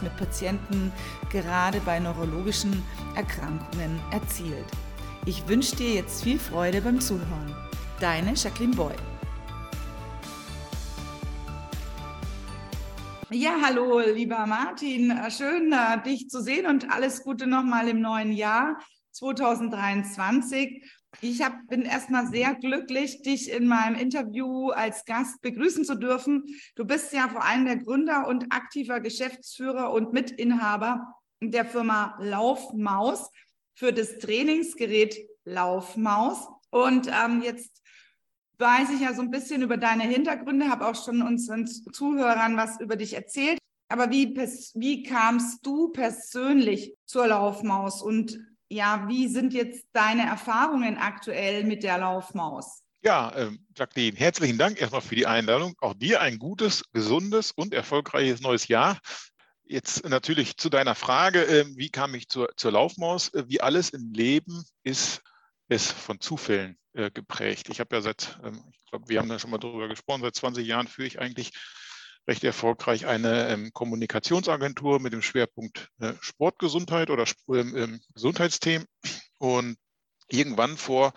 mit Patienten gerade bei neurologischen Erkrankungen erzielt. Ich wünsche dir jetzt viel Freude beim Zuhören. Deine Jacqueline Boy. Ja, hallo, lieber Martin. Schön, äh, dich zu sehen und alles Gute nochmal im neuen Jahr 2023. Ich hab, bin erstmal sehr glücklich, dich in meinem Interview als Gast begrüßen zu dürfen. Du bist ja vor allem der Gründer und aktiver Geschäftsführer und Mitinhaber der Firma Laufmaus für das Trainingsgerät Laufmaus. Und ähm, jetzt weiß ich ja so ein bisschen über deine Hintergründe, habe auch schon unseren Zuhörern was über dich erzählt. Aber wie, wie kamst du persönlich zur Laufmaus und ja, wie sind jetzt deine Erfahrungen aktuell mit der Laufmaus? Ja, äh, Jacqueline, herzlichen Dank erstmal für die Einladung. Auch dir ein gutes, gesundes und erfolgreiches neues Jahr. Jetzt natürlich zu deiner Frage, äh, wie kam ich zur, zur Laufmaus? Äh, wie alles im Leben ist es von Zufällen äh, geprägt. Ich habe ja seit, ähm, ich glaube, wir haben da schon mal drüber gesprochen, seit 20 Jahren führe ich eigentlich recht erfolgreich eine ähm, Kommunikationsagentur mit dem Schwerpunkt äh, Sportgesundheit oder ähm, ähm, Gesundheitsthemen. Und irgendwann vor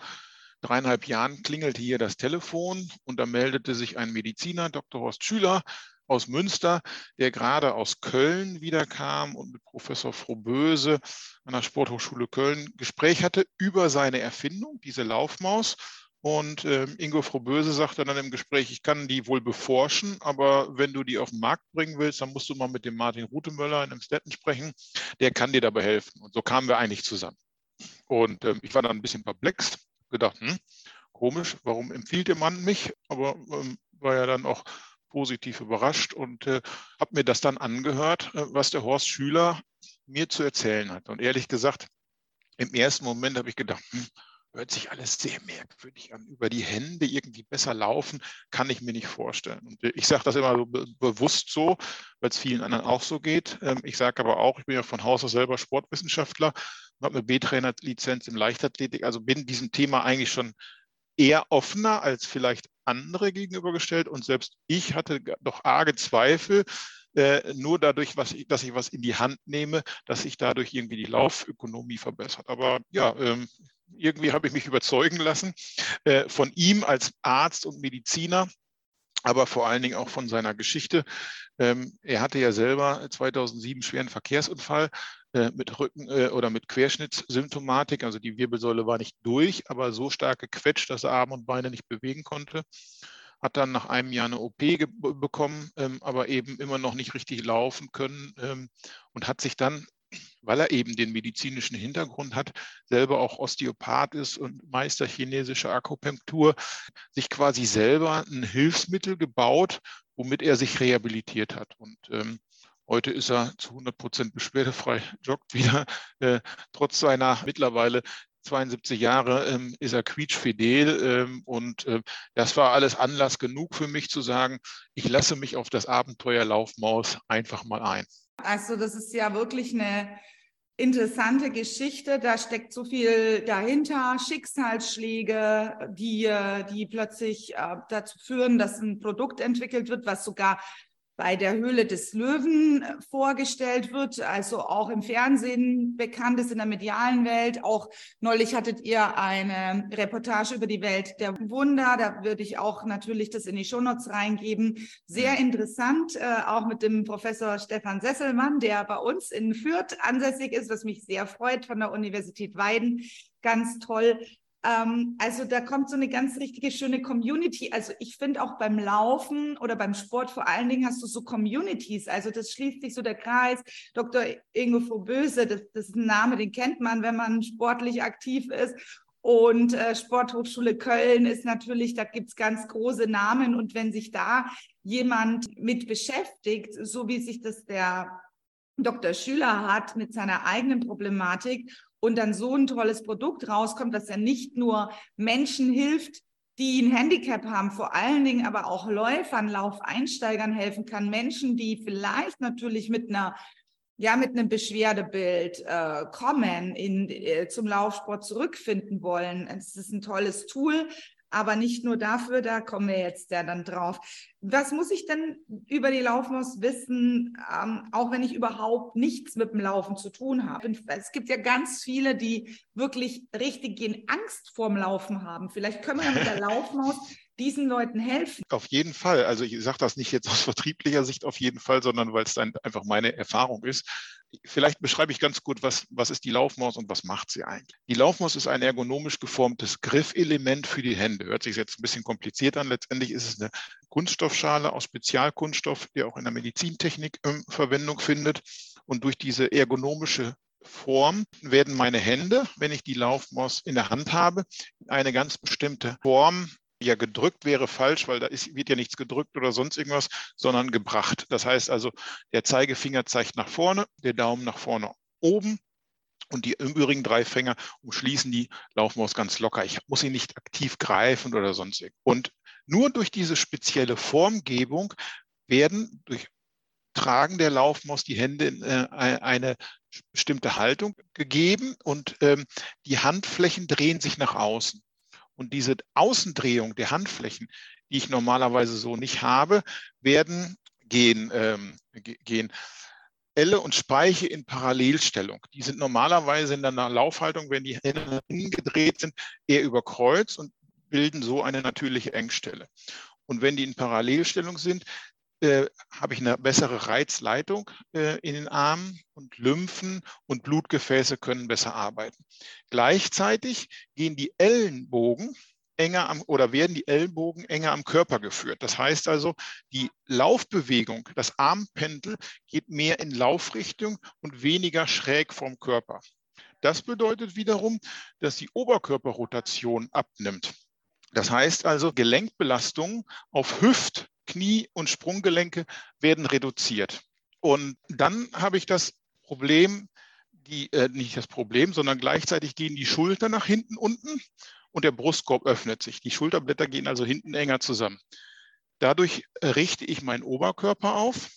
dreieinhalb Jahren klingelte hier das Telefon und da meldete sich ein Mediziner, Dr. Horst Schüler aus Münster, der gerade aus Köln wiederkam und mit Professor Frohböse an der Sporthochschule Köln Gespräch hatte über seine Erfindung, diese Laufmaus. Und äh, Ingo Frohböse sagte dann im Gespräch, ich kann die wohl beforschen, aber wenn du die auf den Markt bringen willst, dann musst du mal mit dem Martin Rutemöller in Emstetten sprechen. Der kann dir dabei helfen. Und so kamen wir eigentlich zusammen. Und äh, ich war dann ein bisschen perplex, gedacht, hm, komisch, warum empfiehlt der Mann mich? Aber ähm, war ja dann auch positiv überrascht und äh, habe mir das dann angehört, äh, was der Horst Schüler mir zu erzählen hat. Und ehrlich gesagt, im ersten Moment habe ich gedacht, hm, hört sich alles sehr merkwürdig an. Über die Hände irgendwie besser laufen, kann ich mir nicht vorstellen. Und ich sage das immer so be bewusst so, weil es vielen anderen auch so geht. Ähm, ich sage aber auch, ich bin ja von Haus aus selber Sportwissenschaftler und habe eine B-Trainer-Lizenz im Leichtathletik, also bin diesem Thema eigentlich schon eher offener als vielleicht andere gegenübergestellt. Und selbst ich hatte doch arge Zweifel, äh, nur dadurch, was ich, dass ich was in die Hand nehme, dass sich dadurch irgendwie die Laufökonomie verbessert. Aber ja, ähm, irgendwie habe ich mich überzeugen lassen äh, von ihm als Arzt und Mediziner, aber vor allen Dingen auch von seiner Geschichte. Ähm, er hatte ja selber 2007 schweren Verkehrsunfall äh, mit Rücken- äh, oder mit Querschnittssymptomatik. Also die Wirbelsäule war nicht durch, aber so stark gequetscht, dass er Arme und Beine nicht bewegen konnte hat dann nach einem Jahr eine OP bekommen, ähm, aber eben immer noch nicht richtig laufen können ähm, und hat sich dann weil er eben den medizinischen Hintergrund hat, selber auch Osteopath ist und Meister chinesischer Akupunktur, sich quasi selber ein Hilfsmittel gebaut, womit er sich rehabilitiert hat. Und ähm, heute ist er zu 100 Prozent beschwerdefrei, joggt wieder, äh, trotz seiner mittlerweile 72 Jahre ähm, ist er quietschfidel ähm, und äh, das war alles Anlass genug für mich zu sagen, ich lasse mich auf das Abenteuer Laufmaus einfach mal ein. Also das ist ja wirklich eine interessante Geschichte. Da steckt so viel dahinter, Schicksalsschläge, die, die plötzlich äh, dazu führen, dass ein Produkt entwickelt wird, was sogar bei der Höhle des Löwen äh, vorgestellt wird, also auch im Fernsehen bekannt ist in der medialen Welt. Auch neulich hattet ihr eine Reportage über die Welt der Wunder. Da würde ich auch natürlich das in die Shownotes reingeben. Sehr interessant, äh, auch mit dem Professor Stefan Sesselmann, der bei uns in Fürth ansässig ist, was mich sehr freut von der Universität Weiden. Ganz toll. Ähm, also da kommt so eine ganz richtige schöne Community. Also ich finde auch beim Laufen oder beim Sport vor allen Dingen hast du so Communities. Also das schließt sich so der Kreis. Dr. Ingo Vorböse, das, das ist ein Name, den kennt man, wenn man sportlich aktiv ist. Und äh, Sporthochschule Köln ist natürlich, da gibt es ganz große Namen. Und wenn sich da jemand mit beschäftigt, so wie sich das der Dr. Schüler hat mit seiner eigenen Problematik und dann so ein tolles Produkt rauskommt, dass er nicht nur Menschen hilft, die ein Handicap haben, vor allen Dingen aber auch Läufern, Laufeinsteigern helfen kann, Menschen, die vielleicht natürlich mit einer ja mit einem Beschwerdebild äh, kommen, in, äh, zum Laufsport zurückfinden wollen. Es ist ein tolles Tool. Aber nicht nur dafür, da kommen wir jetzt ja dann drauf. Was muss ich denn über die Laufmaus wissen, ähm, auch wenn ich überhaupt nichts mit dem Laufen zu tun habe? Es gibt ja ganz viele, die wirklich richtig gehen Angst vorm Laufen haben. Vielleicht können wir mit der Laufmaus diesen Leuten helfen? Auf jeden Fall. Also ich sage das nicht jetzt aus vertrieblicher Sicht auf jeden Fall, sondern weil es dann einfach meine Erfahrung ist. Vielleicht beschreibe ich ganz gut, was, was ist die Laufmaus und was macht sie eigentlich. Die Laufmaus ist ein ergonomisch geformtes Griffelement für die Hände. Hört sich jetzt ein bisschen kompliziert an. Letztendlich ist es eine Kunststoffschale aus Spezialkunststoff, die auch in der Medizintechnik ähm, Verwendung findet. Und durch diese ergonomische Form werden meine Hände, wenn ich die Laufmaus in der Hand habe, in eine ganz bestimmte Form ja gedrückt wäre falsch, weil da ist, wird ja nichts gedrückt oder sonst irgendwas, sondern gebracht. Das heißt also, der Zeigefinger zeigt nach vorne, der Daumen nach vorne oben und die übrigen drei Finger umschließen die Laufmaus ganz locker. Ich muss sie nicht aktiv greifen oder sonst irgendwas. Und nur durch diese spezielle Formgebung werden durch Tragen der Laufmaus die Hände in äh, eine bestimmte Haltung gegeben und ähm, die Handflächen drehen sich nach außen. Und diese Außendrehung der Handflächen, die ich normalerweise so nicht habe, werden gehen. Ähm, gehen. Elle und Speiche in Parallelstellung. Die sind normalerweise in einer Laufhaltung, wenn die Hände innen gedreht sind, eher überkreuzt und bilden so eine natürliche Engstelle. Und wenn die in Parallelstellung sind, äh, habe ich eine bessere Reizleitung äh, in den Armen und Lymphen und Blutgefäße können besser arbeiten. Gleichzeitig gehen die Ellenbogen enger am oder werden die Ellenbogen enger am Körper geführt. Das heißt also, die Laufbewegung, das Armpendel geht mehr in Laufrichtung und weniger schräg vom Körper. Das bedeutet wiederum, dass die Oberkörperrotation abnimmt. Das heißt also, Gelenkbelastungen auf Hüft, Knie und Sprunggelenke werden reduziert. Und dann habe ich das Problem, die, äh, nicht das Problem, sondern gleichzeitig gehen die Schultern nach hinten unten und der Brustkorb öffnet sich. Die Schulterblätter gehen also hinten enger zusammen. Dadurch richte ich meinen Oberkörper auf,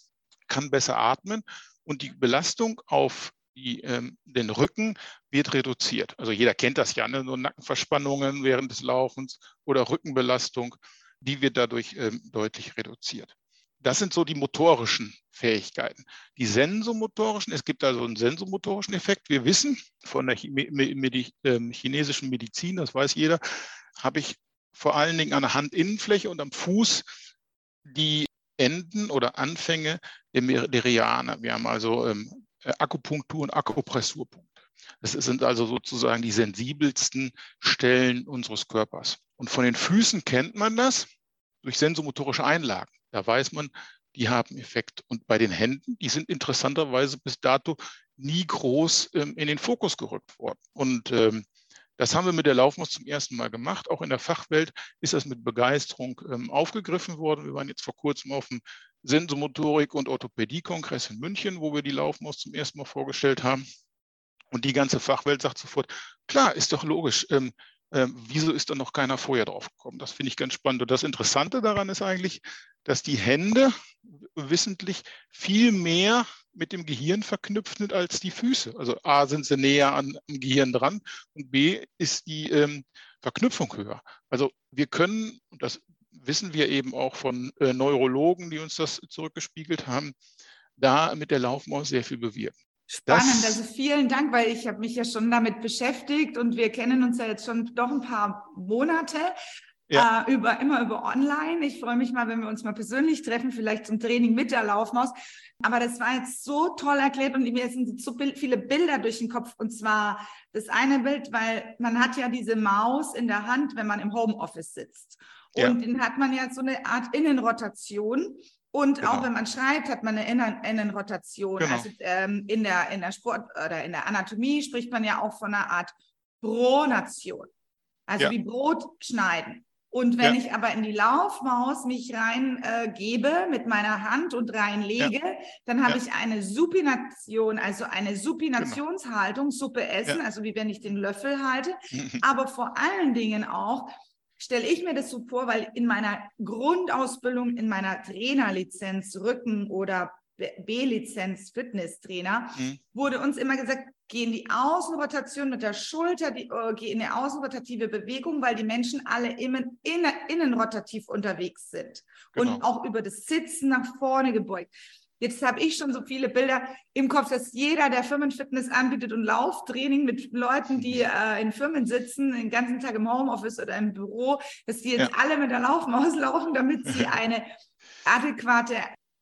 kann besser atmen und die Belastung auf die, ähm, den Rücken wird reduziert. Also jeder kennt das ja, ne? so Nackenverspannungen während des Laufens oder Rückenbelastung die wird dadurch ähm, deutlich reduziert. Das sind so die motorischen Fähigkeiten. Die sensomotorischen, es gibt also einen sensomotorischen Effekt. Wir wissen von der ähm, chinesischen Medizin, das weiß jeder, habe ich vor allen Dingen an der Handinnenfläche und am Fuß die Enden oder Anfänge der Meridianer. Wir haben also ähm, Akupunktur und Akupressurpunkte. Das sind also sozusagen die sensibelsten Stellen unseres Körpers. Und von den Füßen kennt man das durch sensomotorische Einlagen. Da weiß man, die haben Effekt. Und bei den Händen, die sind interessanterweise bis dato nie groß ähm, in den Fokus gerückt worden. Und ähm, das haben wir mit der Laufmaus zum ersten Mal gemacht. Auch in der Fachwelt ist das mit Begeisterung ähm, aufgegriffen worden. Wir waren jetzt vor kurzem auf dem Sensomotorik- und Orthopädie-Kongress in München, wo wir die Laufmaus zum ersten Mal vorgestellt haben. Und die ganze Fachwelt sagt sofort, klar, ist doch logisch. Ähm, ähm, wieso ist da noch keiner vorher drauf gekommen? Das finde ich ganz spannend. Und das Interessante daran ist eigentlich, dass die Hände wissentlich viel mehr mit dem Gehirn verknüpft sind als die Füße. Also A sind sie näher an, am Gehirn dran und B ist die ähm, Verknüpfung höher. Also wir können, und das wissen wir eben auch von äh, Neurologen, die uns das zurückgespiegelt haben, da mit der Laufmaus sehr viel bewirken. Spannend, das, also vielen Dank, weil ich habe mich ja schon damit beschäftigt und wir kennen uns ja jetzt schon doch ein paar Monate. Ja. Äh, über, immer über online. Ich freue mich mal, wenn wir uns mal persönlich treffen, vielleicht zum Training mit der Laufmaus. Aber das war jetzt so toll erklärt und mir sind so viele Bilder durch den Kopf. Und zwar das eine Bild, weil man hat ja diese Maus in der Hand, wenn man im Homeoffice sitzt. Und ja. dann hat man ja so eine Art Innenrotation. Und genau. auch wenn man schreibt, hat man eine Innenrotation. Genau. Also ähm, in, der, in der Sport oder in der Anatomie spricht man ja auch von einer Art Pronation. Also ja. wie Brot schneiden. Und wenn ja. ich aber in die Laufmaus mich reingebe äh, mit meiner Hand und reinlege, ja. dann habe ich eine Supination, also eine Supinationshaltung, genau. Suppe essen, also wie wenn ich den Löffel halte, aber vor allen Dingen auch stelle ich mir das so vor, weil in meiner Grundausbildung, in meiner Trainerlizenz Rücken oder B-Lizenz Fitnesstrainer, mhm. wurde uns immer gesagt, geh in die Außenrotation mit der Schulter, die, uh, geh in eine außenrotative Bewegung, weil die Menschen alle innen, innen, innenrotativ unterwegs sind genau. und auch über das Sitzen nach vorne gebeugt. Jetzt habe ich schon so viele Bilder im Kopf, dass jeder, der Firmenfitness anbietet und Lauftraining mit Leuten, die äh, in Firmen sitzen, den ganzen Tag im Homeoffice oder im Büro, dass die jetzt ja. alle mit der Laufmaus laufen, damit sie eine adäquate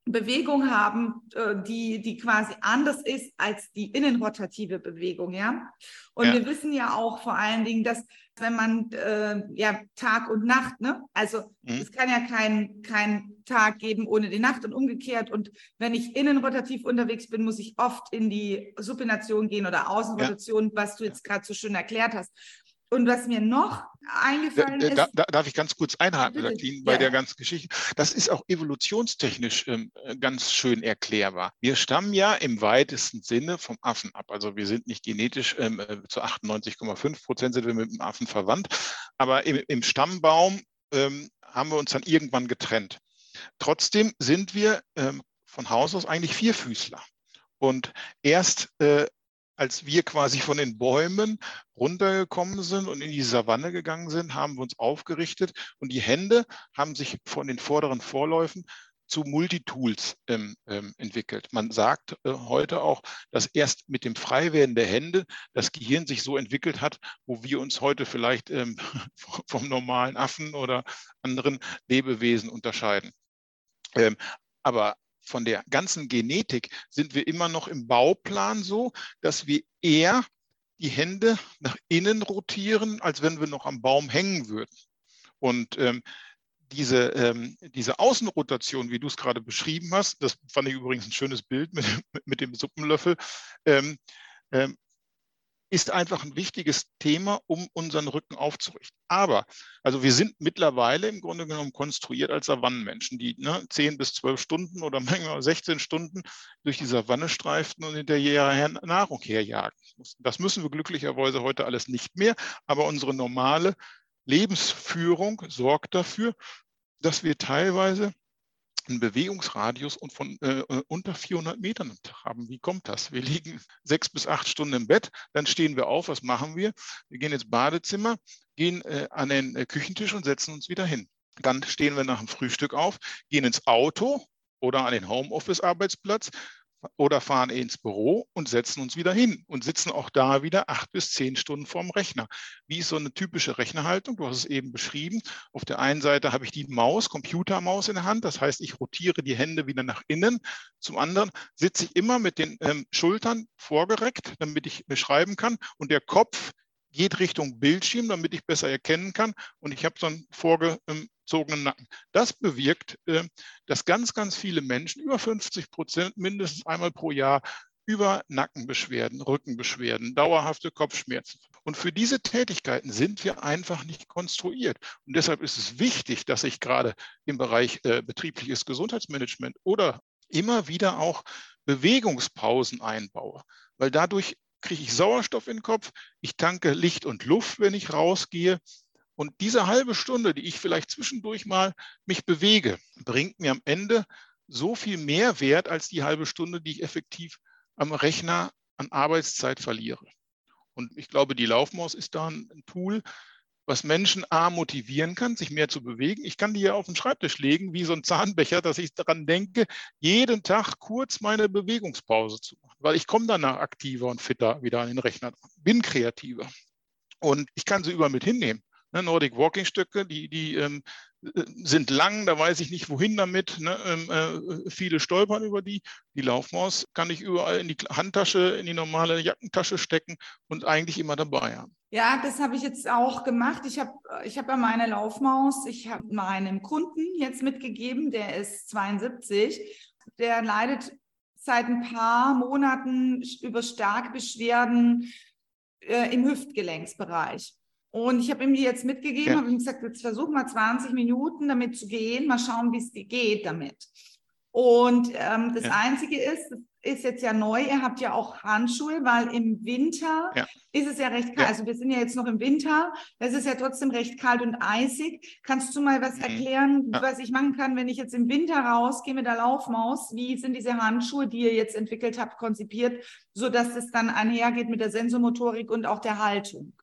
Bewegung haben, äh, die, die quasi anders ist als die innenrotative Bewegung, ja. Und ja. wir wissen ja auch vor allen Dingen, dass wenn man äh, ja Tag und Nacht, ne? Also mhm. es kann ja kein, kein Tag geben ohne die Nacht und umgekehrt. Und wenn ich innenrotativ unterwegs bin, muss ich oft in die Supination gehen oder Außenrotation, ja. was du jetzt gerade so schön erklärt hast. Und was mir noch eingefallen da, ist. Da, da, darf ich ganz kurz einhaken, Jacqueline, bei ja. der ganzen Geschichte. Das ist auch evolutionstechnisch ähm, ganz schön erklärbar. Wir stammen ja im weitesten Sinne vom Affen ab. Also wir sind nicht genetisch ähm, äh, zu 98,5 Prozent sind wir mit dem Affen verwandt. Aber im, im Stammbaum ähm, haben wir uns dann irgendwann getrennt. Trotzdem sind wir ähm, von Haus aus eigentlich Vierfüßler. Und erst äh, als wir quasi von den Bäumen runtergekommen sind und in die Savanne gegangen sind, haben wir uns aufgerichtet und die Hände haben sich von den vorderen Vorläufen zu Multitools ähm, ähm, entwickelt. Man sagt äh, heute auch, dass erst mit dem Freiwerden der Hände das Gehirn sich so entwickelt hat, wo wir uns heute vielleicht ähm, vom normalen Affen oder anderen Lebewesen unterscheiden. Ähm, aber von der ganzen Genetik sind wir immer noch im Bauplan so, dass wir eher die Hände nach innen rotieren, als wenn wir noch am Baum hängen würden. Und ähm, diese, ähm, diese Außenrotation, wie du es gerade beschrieben hast, das fand ich übrigens ein schönes Bild mit, mit dem Suppenlöffel, ähm, ähm, ist einfach ein wichtiges Thema, um unseren Rücken aufzurichten. Aber, also wir sind mittlerweile im Grunde genommen konstruiert als Savannenmenschen, die ne, 10 bis 12 Stunden oder manchmal 16 Stunden durch die Savanne streiften und hinterher Nahrung herjagen. Das müssen wir glücklicherweise heute alles nicht mehr, aber unsere normale Lebensführung sorgt dafür, dass wir teilweise einen Bewegungsradius und von äh, äh unter 400 Metern haben. Wie kommt das? Wir liegen sechs bis acht Stunden im Bett, dann stehen wir auf. Was machen wir? Wir gehen ins Badezimmer, gehen äh, an den äh, Küchentisch und setzen uns wieder hin. Dann stehen wir nach dem Frühstück auf, gehen ins Auto oder an den Homeoffice-Arbeitsplatz, oder fahren ins Büro und setzen uns wieder hin und sitzen auch da wieder acht bis zehn Stunden vorm Rechner. Wie ist so eine typische Rechnerhaltung? Du hast es eben beschrieben. Auf der einen Seite habe ich die Maus, Computermaus in der Hand. Das heißt, ich rotiere die Hände wieder nach innen. Zum anderen sitze ich immer mit den ähm, Schultern vorgereckt, damit ich schreiben kann. Und der Kopf geht Richtung Bildschirm, damit ich besser erkennen kann. Und ich habe so einen vorgezogenen Nacken. Das bewirkt, äh, dass ganz, ganz viele Menschen, über 50 Prozent mindestens einmal pro Jahr, über Nackenbeschwerden, Rückenbeschwerden, dauerhafte Kopfschmerzen. Und für diese Tätigkeiten sind wir einfach nicht konstruiert. Und deshalb ist es wichtig, dass ich gerade im Bereich äh, betriebliches Gesundheitsmanagement oder immer wieder auch Bewegungspausen einbaue, weil dadurch kriege ich Sauerstoff in den Kopf, ich tanke Licht und Luft, wenn ich rausgehe. Und diese halbe Stunde, die ich vielleicht zwischendurch mal mich bewege, bringt mir am Ende so viel mehr Wert als die halbe Stunde, die ich effektiv am Rechner an Arbeitszeit verliere. Und ich glaube, die Laufmaus ist da ein Tool, was Menschen A motivieren kann, sich mehr zu bewegen. Ich kann die ja auf den Schreibtisch legen, wie so ein Zahnbecher, dass ich daran denke, jeden Tag kurz meine Bewegungspause zu machen, weil ich komme danach aktiver und fitter wieder an den Rechner, bin kreativer. Und ich kann sie überall mit hinnehmen. Ne, Nordic Walking Stöcke, die, die ähm, sind lang, da weiß ich nicht wohin damit. Ne? Ähm, äh, viele stolpern über die. Die Laufmaus kann ich überall in die Handtasche, in die normale Jackentasche stecken und eigentlich immer dabei haben. Ja, das habe ich jetzt auch gemacht. Ich habe ich hab ja meine Laufmaus, ich habe meinem Kunden jetzt mitgegeben, der ist 72, der leidet seit ein paar Monaten über starke Beschwerden äh, im Hüftgelenksbereich. Und ich habe ihm die jetzt mitgegeben, ja. habe ihm gesagt, jetzt versuch mal 20 Minuten damit zu gehen, mal schauen, wie es dir geht damit. Und ähm, das ja. Einzige ist, ist jetzt ja neu, ihr habt ja auch Handschuhe, weil im Winter ja. ist es ja recht kalt. Ja. Also wir sind ja jetzt noch im Winter, es ist ja trotzdem recht kalt und eisig. Kannst du mal was mhm. erklären, ja. was ich machen kann, wenn ich jetzt im Winter rausgehe mit der Laufmaus? Wie sind diese Handschuhe, die ihr jetzt entwickelt habt, konzipiert, sodass es dann einhergeht mit der Sensomotorik und auch der Haltung?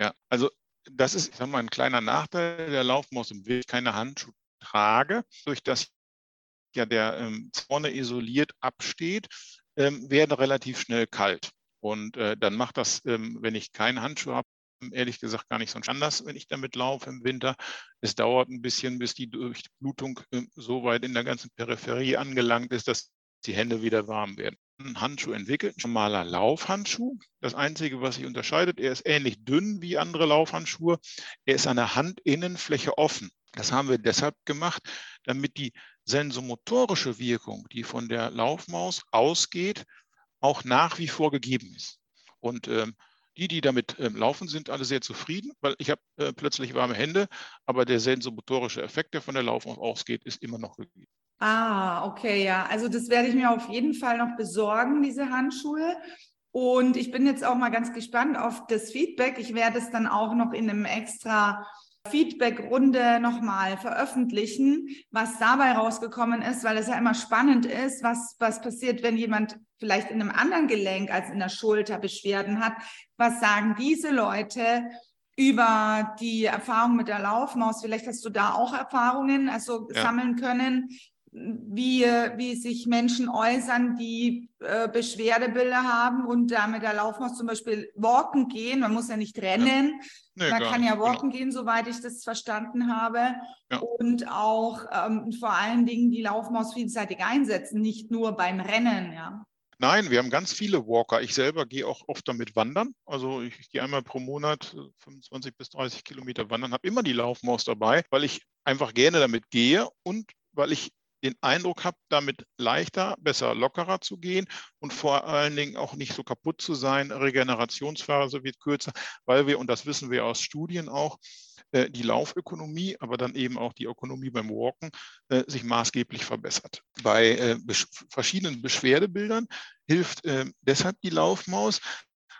Ja, also das ist, ich sag mal, ein kleiner Nachteil der Laufmaus im Wild, keine Handschuhe trage, durch das ja der ähm, Zorne isoliert absteht, ähm, werden relativ schnell kalt. Und äh, dann macht das, ähm, wenn ich keinen Handschuh habe, ehrlich gesagt gar nicht so anders, wenn ich damit laufe im Winter. Es dauert ein bisschen, bis die Durchblutung äh, so weit in der ganzen Peripherie angelangt ist, dass die Hände wieder warm werden. Ein Handschuh entwickelt, ein normaler Laufhandschuh. Das Einzige, was sich unterscheidet, er ist ähnlich dünn wie andere Laufhandschuhe. Er ist an der Handinnenfläche offen. Das haben wir deshalb gemacht, damit die sensomotorische Wirkung, die von der Laufmaus ausgeht, auch nach wie vor gegeben ist. Und ähm, die, die damit ähm, laufen, sind alle sehr zufrieden, weil ich habe äh, plötzlich warme Hände, aber der sensomotorische Effekt, der von der Laufmaus ausgeht, ist immer noch gegeben. Ah, okay, ja. Also das werde ich mir auf jeden Fall noch besorgen, diese Handschuhe. Und ich bin jetzt auch mal ganz gespannt auf das Feedback. Ich werde es dann auch noch in einem extra Feedback-Runde nochmal veröffentlichen, was dabei rausgekommen ist, weil es ja immer spannend ist, was, was passiert, wenn jemand vielleicht in einem anderen Gelenk als in der Schulter Beschwerden hat. Was sagen diese Leute über die Erfahrung mit der Laufmaus? Vielleicht hast du da auch Erfahrungen, also ja. sammeln können wie, wie sich Menschen äußern, die äh, Beschwerdebilder haben und da mit der Laufmaus zum Beispiel walken gehen. Man muss ja nicht rennen. Ja. Nee, Man kann ja walken genau. gehen, soweit ich das verstanden habe. Ja. Und auch ähm, vor allen Dingen die Laufmaus vielseitig einsetzen, nicht nur beim Rennen, ja. Nein, wir haben ganz viele Walker. Ich selber gehe auch oft damit wandern. Also ich, ich gehe einmal pro Monat 25 bis 30 Kilometer wandern, habe immer die Laufmaus dabei, weil ich einfach gerne damit gehe und weil ich den Eindruck habe, damit leichter, besser, lockerer zu gehen und vor allen Dingen auch nicht so kaputt zu sein. Regenerationsphase wird kürzer, weil wir, und das wissen wir aus Studien auch, äh, die Laufökonomie, aber dann eben auch die Ökonomie beim Walken äh, sich maßgeblich verbessert. Bei äh, verschiedenen Beschwerdebildern hilft deshalb die Laufmaus,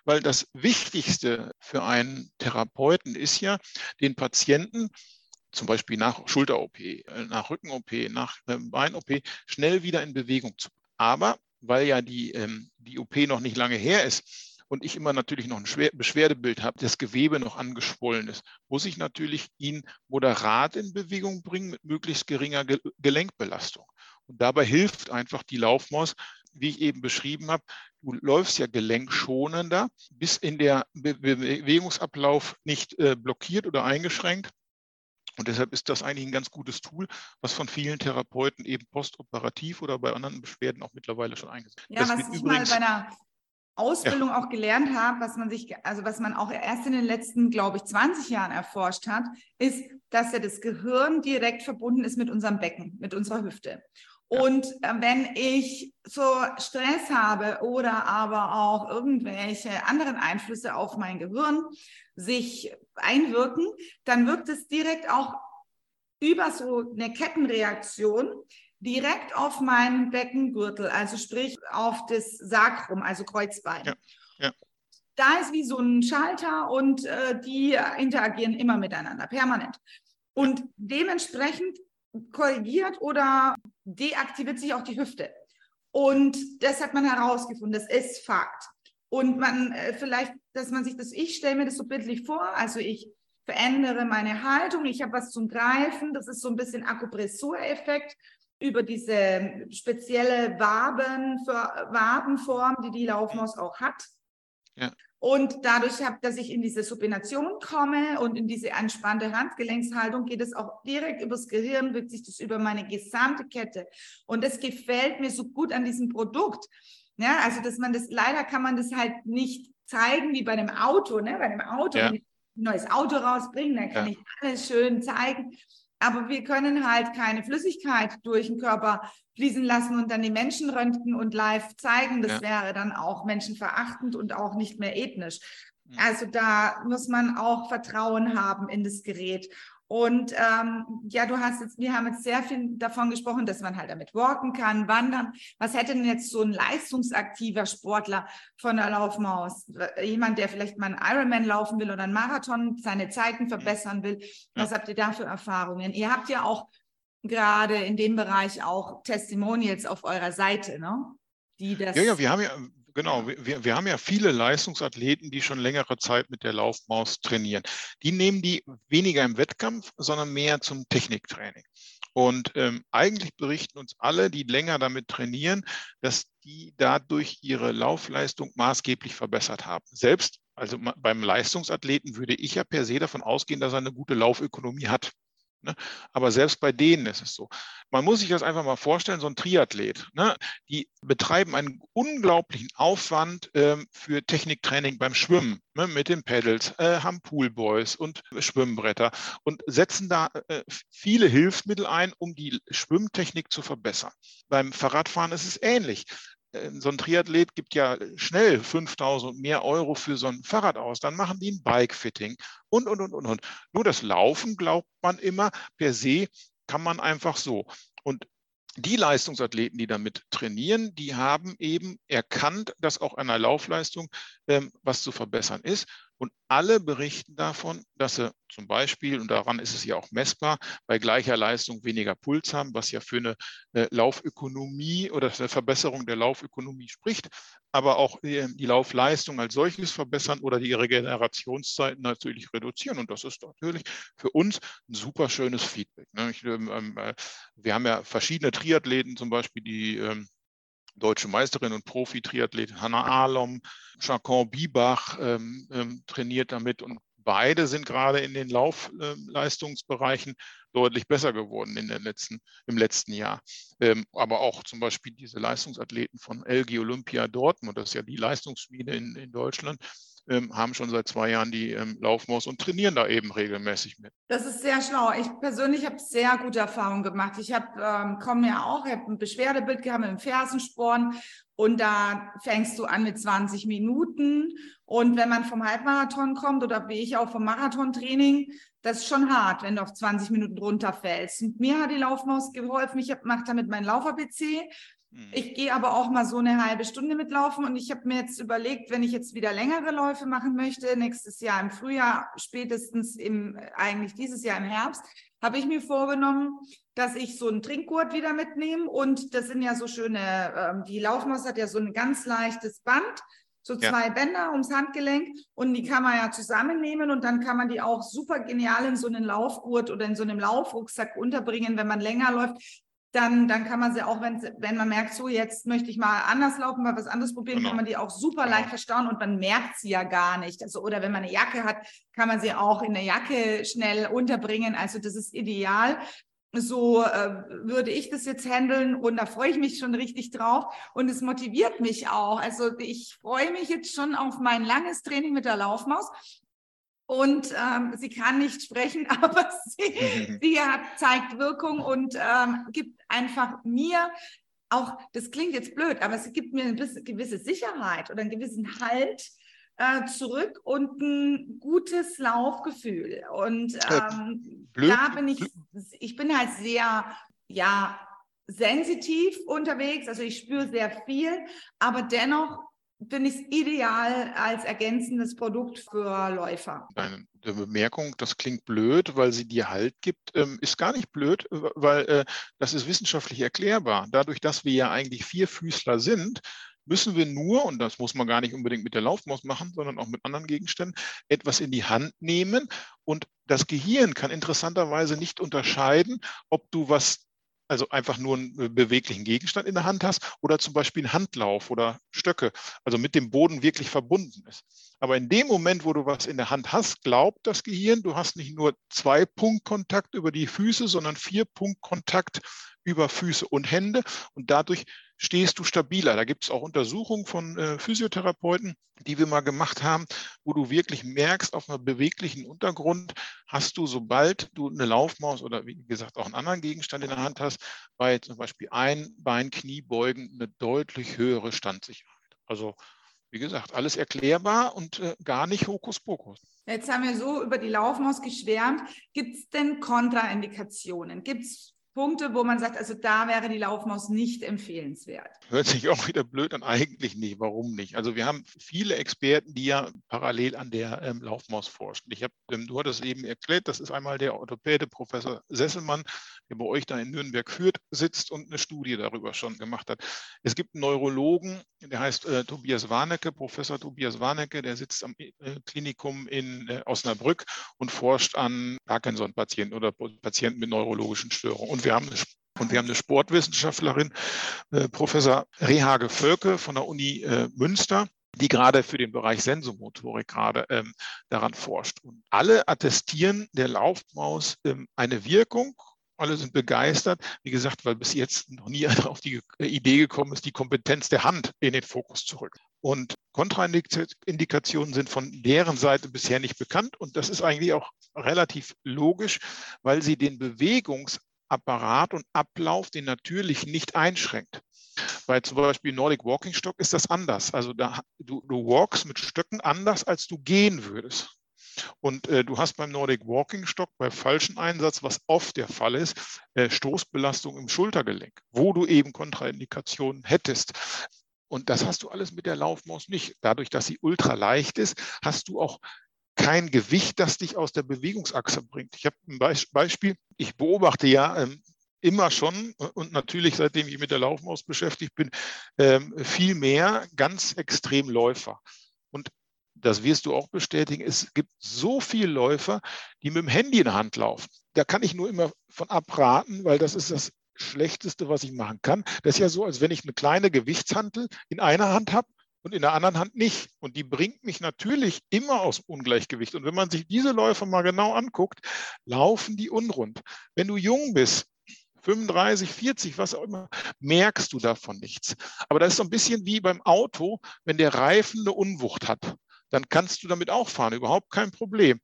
weil das Wichtigste für einen Therapeuten ist ja, den Patienten zum Beispiel nach Schulter-OP, äh, nach Rücken-OP, nach ähm, Bein-OP schnell wieder in Bewegung zu. Aber weil ja die, ähm, die OP noch nicht lange her ist und ich immer natürlich noch ein Beschwerdebild habe, das Gewebe noch angeschwollen ist, muss ich natürlich ihn moderat in Bewegung bringen mit möglichst geringer Gelenkbelastung. Und dabei hilft einfach die Laufmaus, wie ich eben beschrieben habe, du läufst ja gelenkschonender, bis in der Bewegungsablauf nicht äh, blockiert oder eingeschränkt und deshalb ist das eigentlich ein ganz gutes Tool, was von vielen Therapeuten eben postoperativ oder bei anderen Beschwerden auch mittlerweile schon eingesetzt wird. Ja, das was ich übrigens, mal bei einer Ausbildung ja. auch gelernt habe, was man sich, also was man auch erst in den letzten, glaube ich, 20 Jahren erforscht hat, ist, dass ja das Gehirn direkt verbunden ist mit unserem Becken, mit unserer Hüfte. Und äh, wenn ich so Stress habe oder aber auch irgendwelche anderen Einflüsse auf mein Gehirn sich einwirken, dann wirkt es direkt auch über so eine Kettenreaktion direkt auf meinen Beckengürtel, also sprich auf das Sakrum, also Kreuzbein. Ja, ja. Da ist wie so ein Schalter und äh, die interagieren immer miteinander, permanent. Und dementsprechend korrigiert oder deaktiviert sich auch die Hüfte. Und das hat man herausgefunden, das ist Fakt. Und man äh, vielleicht, dass man sich das, ich stelle mir das so bildlich vor, also ich verändere meine Haltung, ich habe was zum Greifen, das ist so ein bisschen Akupressureffekt über diese spezielle Waben, Wabenform, die die Laufmaus auch hat. Ja. Und dadurch, dass ich in diese Supination komme und in diese entspannte Handgelenkshaltung, geht es auch direkt übers Gehirn, wirkt sich das über meine gesamte Kette. Und das gefällt mir so gut an diesem Produkt, ja, also dass man das, leider kann man das halt nicht zeigen wie bei einem Auto. Ne? Bei einem Auto, ja. wenn ich ein neues Auto rausbringe, dann kann ja. ich alles schön zeigen. Aber wir können halt keine Flüssigkeit durch den Körper fließen lassen und dann die Menschen röntgen und live zeigen. Das ja. wäre dann auch menschenverachtend und auch nicht mehr ethnisch. Also da muss man auch Vertrauen haben in das Gerät. Und ähm, ja, du hast jetzt, wir haben jetzt sehr viel davon gesprochen, dass man halt damit walken kann, wandern. Was hätte denn jetzt so ein leistungsaktiver Sportler von der Laufmaus? Jemand, der vielleicht mal einen Ironman laufen will oder einen Marathon, seine Zeiten verbessern will. Was ja. habt ihr da für Erfahrungen? Ihr habt ja auch gerade in dem Bereich auch Testimonials auf eurer Seite, ne? Die das ja, ja, wir haben ja, Genau, wir, wir haben ja viele Leistungsathleten, die schon längere Zeit mit der Laufmaus trainieren. Die nehmen die weniger im Wettkampf, sondern mehr zum Techniktraining. Und ähm, eigentlich berichten uns alle, die länger damit trainieren, dass die dadurch ihre Laufleistung maßgeblich verbessert haben. Selbst, also beim Leistungsathleten würde ich ja per se davon ausgehen, dass er eine gute Laufökonomie hat. Ne? Aber selbst bei denen ist es so. Man muss sich das einfach mal vorstellen, so ein Triathlet, ne? die betreiben einen unglaublichen Aufwand ähm, für Techniktraining beim Schwimmen ne? mit den Pedals, äh, haben Poolboys und Schwimmbretter und setzen da äh, viele Hilfsmittel ein, um die Schwimmtechnik zu verbessern. Beim Fahrradfahren ist es ähnlich. Äh, so ein Triathlet gibt ja schnell 5000 und mehr Euro für so ein Fahrrad aus, dann machen die ein Bike-Fitting und, und, und, und, und. Nur das Laufen glaubt man immer, per se kann man einfach so. Und die Leistungsathleten, die damit trainieren, die haben eben erkannt, dass auch an der Laufleistung ähm, was zu verbessern ist. Und alle berichten davon, dass sie zum Beispiel, und daran ist es ja auch messbar, bei gleicher Leistung weniger Puls haben, was ja für eine äh, Laufökonomie oder eine Verbesserung der Laufökonomie spricht, aber auch äh, die Laufleistung als solches verbessern oder die Regenerationszeiten natürlich reduzieren. Und das ist natürlich für uns ein super schönes Feedback. Ne? Ähm, ähm, äh, wir haben ja verschiedene Triathleten zum Beispiel, die ähm, deutsche Meisterin und Profi-Triathlet Hanna Ahlom, Chacon Biebach ähm, ähm, trainiert damit und beide sind gerade in den Laufleistungsbereichen deutlich besser geworden in den letzten, im letzten Jahr. Ähm, aber auch zum Beispiel diese Leistungsathleten von LG Olympia Dortmund, das ist ja die Leistungsschmiede in, in Deutschland, ähm, haben schon seit zwei Jahren die ähm, Laufmaus und trainieren da eben regelmäßig mit. Das ist sehr schlau. Ich persönlich habe sehr gute Erfahrungen gemacht. Ich habe ähm, komme ja auch, ich habe ein Beschwerdebild gehabt mit dem Fersensporn und da fängst du an mit 20 Minuten und wenn man vom Halbmarathon kommt oder wie ich auch vom Marathontraining, das ist schon hart, wenn du auf 20 Minuten runterfällst. Und mir hat die Laufmaus geholfen. Ich mache damit meinen Laufer-PC. Ich gehe aber auch mal so eine halbe Stunde mitlaufen und ich habe mir jetzt überlegt, wenn ich jetzt wieder längere Läufe machen möchte, nächstes Jahr im Frühjahr, spätestens im, eigentlich dieses Jahr im Herbst, habe ich mir vorgenommen, dass ich so einen Trinkgurt wieder mitnehme. Und das sind ja so schöne, ähm, die Laufmaus hat ja so ein ganz leichtes Band, so zwei ja. Bänder ums Handgelenk und die kann man ja zusammennehmen und dann kann man die auch super genial in so einen Laufgurt oder in so einem Laufrucksack unterbringen, wenn man länger läuft dann, dann kann man sie auch, wenn, wenn man merkt, so jetzt möchte ich mal anders laufen, mal was anderes probieren, genau. kann man die auch super genau. leicht verstauen und man merkt sie ja gar nicht. Also, oder wenn man eine Jacke hat, kann man sie auch in der Jacke schnell unterbringen. Also das ist ideal. So äh, würde ich das jetzt handeln und da freue ich mich schon richtig drauf und es motiviert mich auch. Also ich freue mich jetzt schon auf mein langes Training mit der Laufmaus und ähm, sie kann nicht sprechen, aber sie, sie hat, zeigt Wirkung und ähm, gibt einfach mir auch, das klingt jetzt blöd, aber sie gibt mir eine gewisse Sicherheit oder einen gewissen Halt äh, zurück und ein gutes Laufgefühl. Und äh, ähm, da bin ich, ich bin halt sehr, ja, sensitiv unterwegs, also ich spüre sehr viel, aber dennoch finde ich es ideal als ergänzendes Produkt für Läufer. Eine Bemerkung, das klingt blöd, weil sie dir Halt gibt, ähm, ist gar nicht blöd, weil äh, das ist wissenschaftlich erklärbar. Dadurch, dass wir ja eigentlich Vierfüßler sind, müssen wir nur, und das muss man gar nicht unbedingt mit der Laufmaus machen, sondern auch mit anderen Gegenständen, etwas in die Hand nehmen. Und das Gehirn kann interessanterweise nicht unterscheiden, ob du was also einfach nur einen äh, beweglichen Gegenstand in der Hand hast oder zum Beispiel einen Handlauf oder Stöcke, also mit dem Boden wirklich verbunden ist. Aber in dem Moment, wo du was in der Hand hast, glaubt das Gehirn, du hast nicht nur zwei Punktkontakt über die Füße, sondern vier Punktkontakt über Füße und Hände und dadurch stehst du stabiler. Da gibt es auch Untersuchungen von äh, Physiotherapeuten, die wir mal gemacht haben, wo du wirklich merkst, auf einem beweglichen Untergrund hast du, sobald du eine Laufmaus oder wie gesagt auch einen anderen Gegenstand in der Hand hast, bei zum Beispiel ein Bein, Kniebeugen eine deutlich höhere Standsicherheit. Also wie gesagt, alles erklärbar und äh, gar nicht Hokuspokus. Jetzt haben wir so über die Laufmaus geschwärmt. Gibt es denn Kontraindikationen? Gibt es Punkte, wo man sagt, also da wäre die Laufmaus nicht empfehlenswert? Hört sich auch wieder blöd an, eigentlich nicht. Warum nicht? Also wir haben viele Experten, die ja parallel an der ähm, Laufmaus forschen. Ich hab, ähm, du hattest eben erklärt, das ist einmal der Orthopäde Professor Sesselmann, der bei euch da in Nürnberg führt, sitzt und eine Studie darüber schon gemacht hat. Es gibt einen Neurologen, der heißt äh, Tobias Warnecke, Professor Tobias Warnecke, der sitzt am äh, Klinikum in äh, Osnabrück und forscht an Parkinson-Patienten oder Patienten mit neurologischen Störungen. Und wir haben eine und wir haben eine Sportwissenschaftlerin, äh, Professor Rehage Völke von der Uni äh, Münster, die gerade für den Bereich Sensomotorik gerade ähm, daran forscht. Und alle attestieren der Laufmaus ähm, eine Wirkung. Alle sind begeistert, wie gesagt, weil bis jetzt noch nie auf die Idee gekommen ist, die Kompetenz der Hand in den Fokus zu rücken. Und Kontraindikationen sind von deren Seite bisher nicht bekannt. Und das ist eigentlich auch relativ logisch, weil sie den Bewegungs Apparat und Ablauf den natürlich nicht einschränkt. Bei zum Beispiel Nordic Walking Stock ist das anders. Also da, du, du walkst mit Stöcken anders, als du gehen würdest. Und äh, du hast beim Nordic Walking Stock bei falschen Einsatz, was oft der Fall ist, äh, Stoßbelastung im Schultergelenk, wo du eben Kontraindikationen hättest. Und das hast du alles mit der Laufmaus nicht. Dadurch, dass sie ultra leicht ist, hast du auch kein Gewicht, das dich aus der Bewegungsachse bringt. Ich habe ein Beispiel, ich beobachte ja ähm, immer schon und natürlich seitdem ich mit der Laufmaus beschäftigt bin, ähm, viel mehr ganz extrem Läufer. Und das wirst du auch bestätigen, es gibt so viele Läufer, die mit dem Handy in der Hand laufen. Da kann ich nur immer von abraten, weil das ist das Schlechteste, was ich machen kann. Das ist ja so, als wenn ich eine kleine Gewichtshantel in einer Hand habe und in der anderen Hand nicht. Und die bringt mich natürlich immer aus Ungleichgewicht. Und wenn man sich diese Läufer mal genau anguckt, laufen die unrund. Wenn du jung bist, 35, 40, was auch immer, merkst du davon nichts. Aber das ist so ein bisschen wie beim Auto, wenn der Reifen eine Unwucht hat dann kannst du damit auch fahren, überhaupt kein Problem.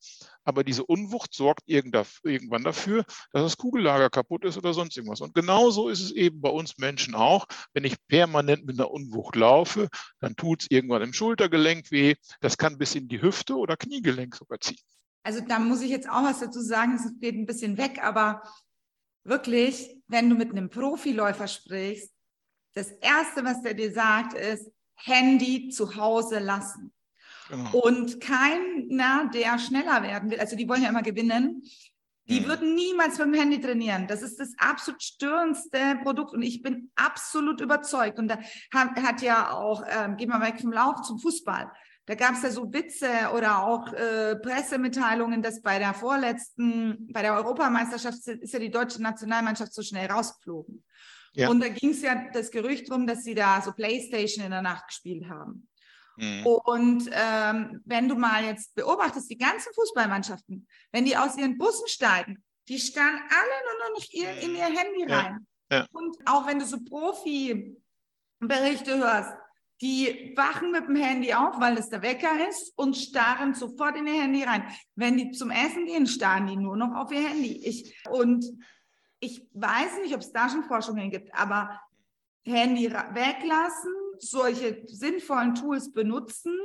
Aber diese Unwucht sorgt irgendwann dafür, dass das Kugellager kaputt ist oder sonst irgendwas. Und genauso ist es eben bei uns Menschen auch. Wenn ich permanent mit einer Unwucht laufe, dann tut es irgendwann im Schultergelenk weh. Das kann bis in die Hüfte oder Kniegelenk sogar ziehen. Also da muss ich jetzt auch was dazu sagen, es geht ein bisschen weg, aber wirklich, wenn du mit einem Profiläufer sprichst, das Erste, was der dir sagt, ist, Handy zu Hause lassen. Genau. Und keiner, der schneller werden will, also die wollen ja immer gewinnen, die mhm. würden niemals mit dem Handy trainieren. Das ist das absolut störendste Produkt und ich bin absolut überzeugt. Und da hat, hat ja auch, ähm, gehen wir weg vom Lauf zum Fußball. Da gab es ja so Witze oder auch äh, Pressemitteilungen, dass bei der vorletzten, bei der Europameisterschaft ist ja die deutsche Nationalmannschaft so schnell rausgeflogen. Ja. Und da ging es ja das Gerücht drum, dass sie da so Playstation in der Nacht gespielt haben. Mhm. Und ähm, wenn du mal jetzt beobachtest, die ganzen Fußballmannschaften, wenn die aus ihren Bussen steigen, die starren alle nur noch ihr, in ihr Handy rein. Ja. Ja. Und auch wenn du so Profi-Berichte hörst, die wachen mit dem Handy auf, weil es der Wecker ist und starren sofort in ihr Handy rein. Wenn die zum Essen gehen, starren die nur noch auf ihr Handy. Ich, und ich weiß nicht, ob es da schon Forschungen gibt, aber Handy weglassen, solche sinnvollen Tools benutzen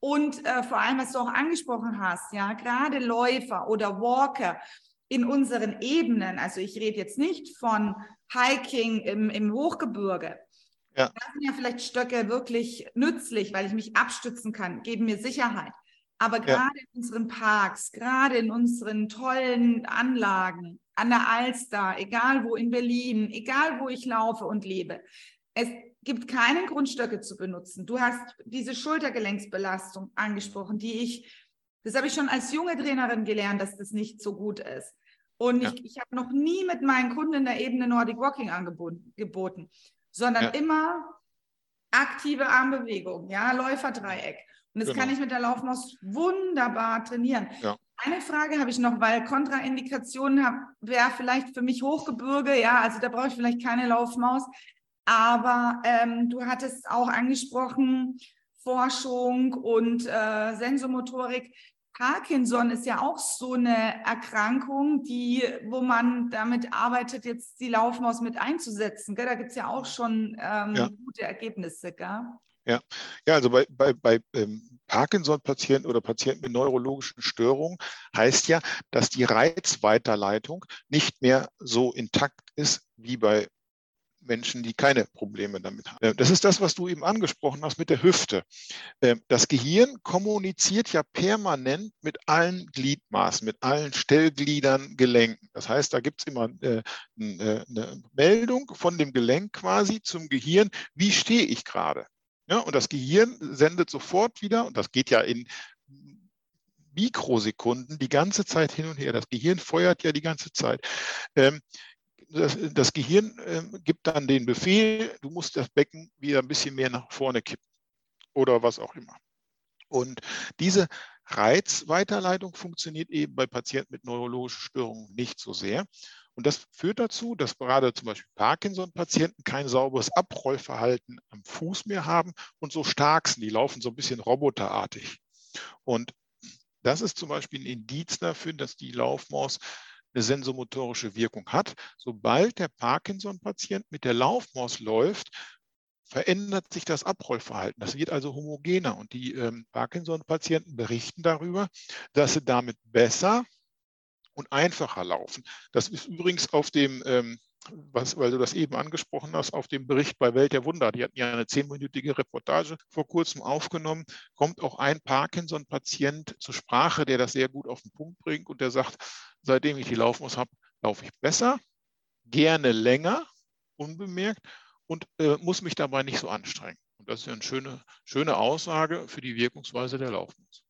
und äh, vor allem, was du auch angesprochen hast, ja, gerade Läufer oder Walker in unseren Ebenen, also ich rede jetzt nicht von Hiking im, im Hochgebirge, ja. Da sind ja vielleicht Stöcke wirklich nützlich, weil ich mich abstützen kann, geben mir Sicherheit. Aber gerade ja. in unseren Parks, gerade in unseren tollen Anlagen, an der Alster, egal wo in Berlin, egal wo ich laufe und lebe, es gibt keinen Grund, Stöcke zu benutzen. Du hast diese Schultergelenksbelastung angesprochen, die ich, das habe ich schon als junge Trainerin gelernt, dass das nicht so gut ist. Und ja. ich, ich habe noch nie mit meinen Kunden in der Ebene Nordic Walking angeboten, sondern ja. immer aktive Armbewegung, ja, Läuferdreieck. Und das genau. kann ich mit der Laufmaus wunderbar trainieren. Ja. Eine Frage habe ich noch, weil Kontraindikationen wäre vielleicht für mich Hochgebirge, ja, also da brauche ich vielleicht keine Laufmaus. Aber ähm, du hattest auch angesprochen, Forschung und äh, Sensomotorik. Parkinson ist ja auch so eine Erkrankung, die, wo man damit arbeitet, jetzt die Laufmaus mit einzusetzen. Gell? Da gibt es ja auch schon ähm, ja. gute Ergebnisse. Gell? Ja, ja also bei, bei, bei ähm, Parkinson-Patienten oder Patienten mit neurologischen Störungen heißt ja, dass die Reizweiterleitung nicht mehr so intakt ist wie bei Menschen, die keine Probleme damit haben. Äh, das ist das, was du eben angesprochen hast mit der Hüfte. Äh, das Gehirn kommuniziert ja permanent mit allen Gliedmaßen, mit allen Stellgliedern, Gelenken. Das heißt, da gibt es immer äh, eine Meldung von dem Gelenk quasi zum Gehirn, wie stehe ich gerade. Und das Gehirn sendet sofort wieder, und das geht ja in Mikrosekunden die ganze Zeit hin und her. Das Gehirn feuert ja die ganze Zeit. Ähm, das, das Gehirn äh, gibt dann den Befehl, du musst das Becken wieder ein bisschen mehr nach vorne kippen oder was auch immer. Und diese Reizweiterleitung funktioniert eben bei Patienten mit neurologischen Störungen nicht so sehr. Und das führt dazu, dass gerade zum Beispiel Parkinson-Patienten kein sauberes Abrollverhalten am Fuß mehr haben und so stark sind. Die laufen so ein bisschen roboterartig. Und das ist zum Beispiel ein Indiz dafür, dass die Laufmaus eine sensomotorische Wirkung hat. Sobald der Parkinson-Patient mit der Laufmaus läuft, verändert sich das Abrollverhalten. Das wird also homogener und die ähm, Parkinson-Patienten berichten darüber, dass sie damit besser und einfacher laufen. Das ist übrigens auf dem ähm, was, weil du das eben angesprochen hast, auf dem Bericht bei Welt der Wunder, die hatten ja eine zehnminütige Reportage vor kurzem aufgenommen, kommt auch ein Parkinson-Patient zur Sprache, der das sehr gut auf den Punkt bringt und der sagt, seitdem ich die Laufmus habe, laufe ich besser, gerne länger, unbemerkt und äh, muss mich dabei nicht so anstrengen. Und das ist ja eine schöne, schöne Aussage für die Wirkungsweise der Laufmus.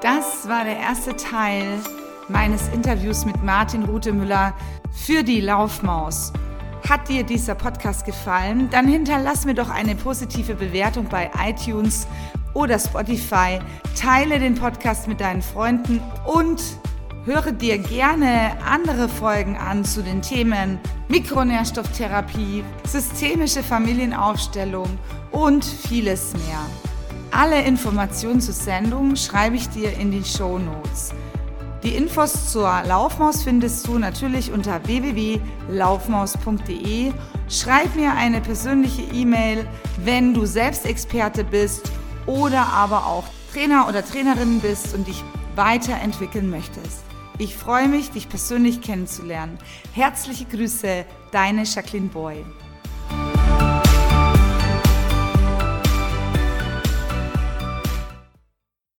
Das war der erste Teil meines Interviews mit Martin Rutemüller für die Laufmaus. Hat dir dieser Podcast gefallen? Dann hinterlass mir doch eine positive Bewertung bei iTunes oder Spotify. Teile den Podcast mit deinen Freunden und höre dir gerne andere Folgen an zu den Themen Mikronährstofftherapie, systemische Familienaufstellung und vieles mehr. Alle Informationen zur Sendung schreibe ich dir in die Show Notes. Die Infos zur Laufmaus findest du natürlich unter www.laufmaus.de. Schreib mir eine persönliche E-Mail, wenn du selbst Experte bist oder aber auch Trainer oder Trainerin bist und dich weiterentwickeln möchtest. Ich freue mich, dich persönlich kennenzulernen. Herzliche Grüße, deine Jacqueline Boy.